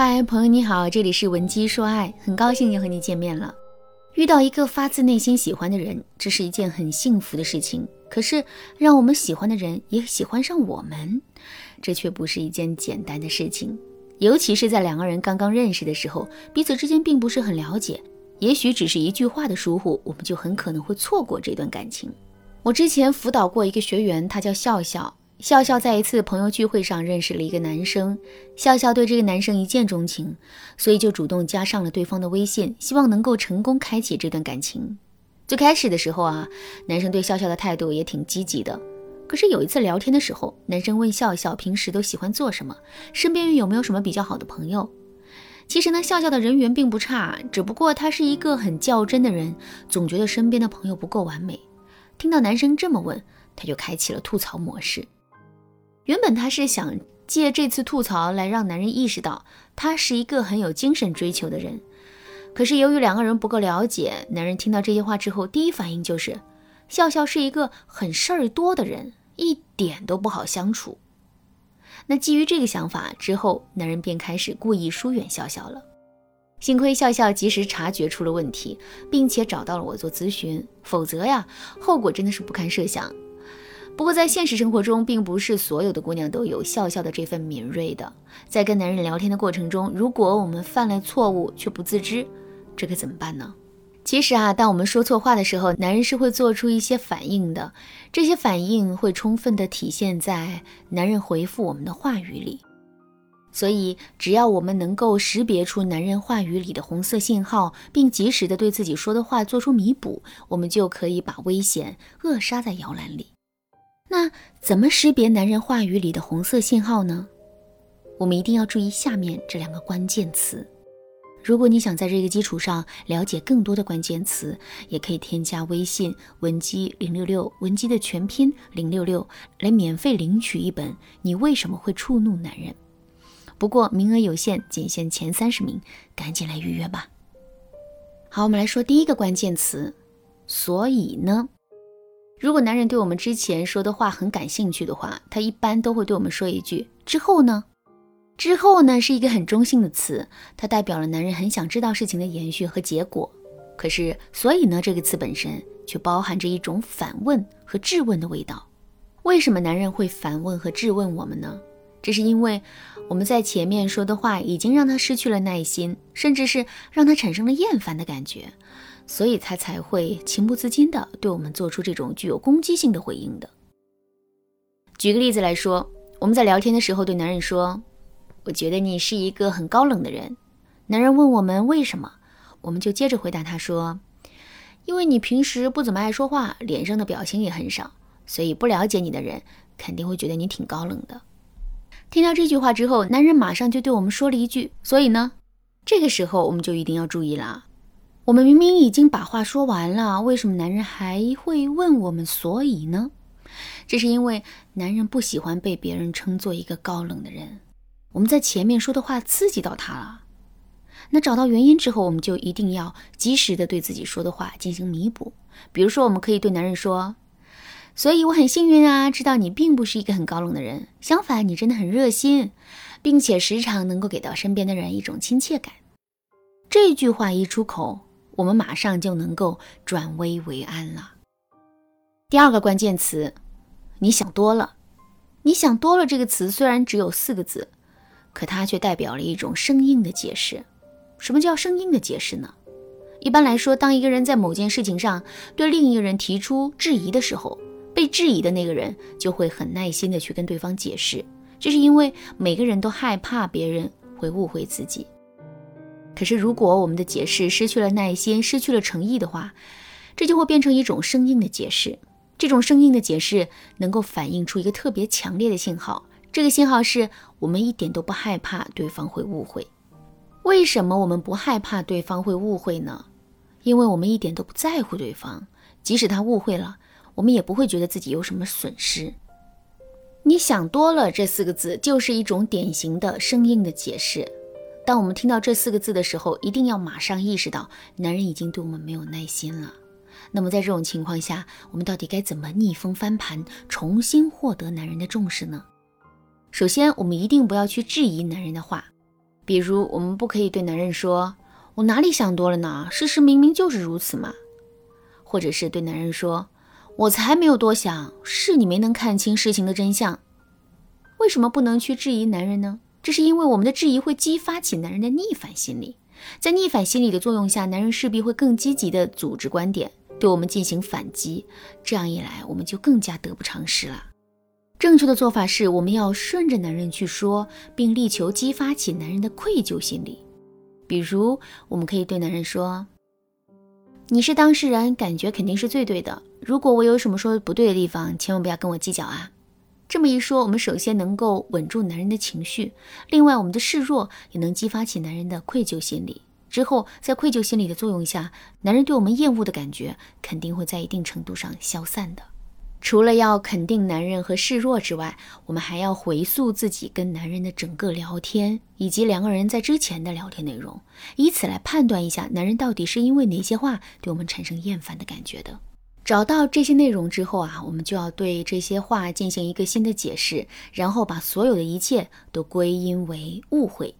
嗨，朋友你好，这里是文姬说爱，很高兴又和你见面了。遇到一个发自内心喜欢的人，这是一件很幸福的事情。可是，让我们喜欢的人也喜欢上我们，这却不是一件简单的事情。尤其是在两个人刚刚认识的时候，彼此之间并不是很了解，也许只是一句话的疏忽，我们就很可能会错过这段感情。我之前辅导过一个学员，他叫笑笑。笑笑在一次朋友聚会上认识了一个男生，笑笑对这个男生一见钟情，所以就主动加上了对方的微信，希望能够成功开启这段感情。最开始的时候啊，男生对笑笑的态度也挺积极的。可是有一次聊天的时候，男生问笑笑平时都喜欢做什么，身边有没有什么比较好的朋友。其实呢，笑笑的人缘并不差，只不过他是一个很较真的人，总觉得身边的朋友不够完美。听到男生这么问，他就开启了吐槽模式。原本他是想借这次吐槽来让男人意识到他是一个很有精神追求的人，可是由于两个人不够了解，男人听到这些话之后，第一反应就是笑笑是一个很事儿多的人，一点都不好相处。那基于这个想法之后，男人便开始故意疏远笑笑了。幸亏笑笑及时察觉出了问题，并且找到了我做咨询，否则呀，后果真的是不堪设想。不过，在现实生活中，并不是所有的姑娘都有笑笑的这份敏锐的。在跟男人聊天的过程中，如果我们犯了错误却不自知，这可怎么办呢？其实啊，当我们说错话的时候，男人是会做出一些反应的。这些反应会充分的体现在男人回复我们的话语里。所以，只要我们能够识别出男人话语里的红色信号，并及时的对自己说的话做出弥补，我们就可以把危险扼杀在摇篮里。那怎么识别男人话语里的红色信号呢？我们一定要注意下面这两个关键词。如果你想在这个基础上了解更多的关键词，也可以添加微信文姬零六六，文姬的全拼零六六，来免费领取一本《你为什么会触怒男人》。不过名额有限，仅限前三十名，赶紧来预约吧。好，我们来说第一个关键词，所以呢？如果男人对我们之前说的话很感兴趣的话，他一般都会对我们说一句“之后呢？”之后呢是一个很中性的词，它代表了男人很想知道事情的延续和结果。可是，所以呢这个词本身却包含着一种反问和质问的味道。为什么男人会反问和质问我们呢？这是因为我们在前面说的话已经让他失去了耐心，甚至是让他产生了厌烦的感觉。所以他才会情不自禁地对我们做出这种具有攻击性的回应的。举个例子来说，我们在聊天的时候对男人说：“我觉得你是一个很高冷的人。”男人问我们为什么，我们就接着回答他说：“因为你平时不怎么爱说话，脸上的表情也很少，所以不了解你的人肯定会觉得你挺高冷的。”听到这句话之后，男人马上就对我们说了一句：“所以呢？”这个时候我们就一定要注意了。我们明明已经把话说完了，为什么男人还会问我们所以呢？这是因为男人不喜欢被别人称作一个高冷的人。我们在前面说的话刺激到他了。那找到原因之后，我们就一定要及时的对自己说的话进行弥补。比如说，我们可以对男人说：“所以我很幸运啊，知道你并不是一个很高冷的人，相反，你真的很热心，并且时常能够给到身边的人一种亲切感。”这句话一出口。我们马上就能够转危为安了。第二个关键词，你想多了。你想多了这个词虽然只有四个字，可它却代表了一种生硬的解释。什么叫生硬的解释呢？一般来说，当一个人在某件事情上对另一个人提出质疑的时候，被质疑的那个人就会很耐心的去跟对方解释，这是因为每个人都害怕别人会误会自己。可是，如果我们的解释失去了耐心、失去了诚意的话，这就会变成一种生硬的解释。这种生硬的解释能够反映出一个特别强烈的信号，这个信号是我们一点都不害怕对方会误会。为什么我们不害怕对方会误会呢？因为我们一点都不在乎对方，即使他误会了，我们也不会觉得自己有什么损失。你想多了这四个字就是一种典型的生硬的解释。当我们听到这四个字的时候，一定要马上意识到，男人已经对我们没有耐心了。那么在这种情况下，我们到底该怎么逆风翻盘，重新获得男人的重视呢？首先，我们一定不要去质疑男人的话，比如，我们不可以对男人说：“我哪里想多了呢？事实明明就是如此嘛。”或者是对男人说：“我才没有多想，是你没能看清事情的真相。”为什么不能去质疑男人呢？这是因为我们的质疑会激发起男人的逆反心理，在逆反心理的作用下，男人势必会更积极地组织观点，对我们进行反击。这样一来，我们就更加得不偿失了。正确的做法是，我们要顺着男人去说，并力求激发起男人的愧疚心理。比如，我们可以对男人说：“你是当事人，感觉肯定是最对的。如果我有什么说不对的地方，千万不要跟我计较啊。”这么一说，我们首先能够稳住男人的情绪，另外我们的示弱也能激发起男人的愧疚心理。之后，在愧疚心理的作用下，男人对我们厌恶的感觉肯定会在一定程度上消散的。除了要肯定男人和示弱之外，我们还要回溯自己跟男人的整个聊天，以及两个人在之前的聊天内容，以此来判断一下男人到底是因为哪些话对我们产生厌烦的感觉的。找到这些内容之后啊，我们就要对这些话进行一个新的解释，然后把所有的一切都归因为误会。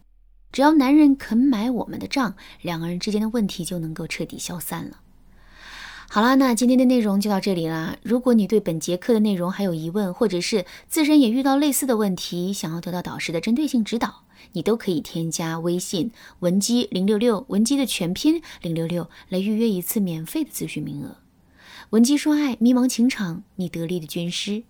只要男人肯买我们的账，两个人之间的问题就能够彻底消散了。好啦，那今天的内容就到这里啦。如果你对本节课的内容还有疑问，或者是自身也遇到类似的问题，想要得到导师的针对性指导，你都可以添加微信文姬零六六，文姬的全拼零六六，来预约一次免费的咨询名额。文姬说爱，迷茫情场，你得力的军师。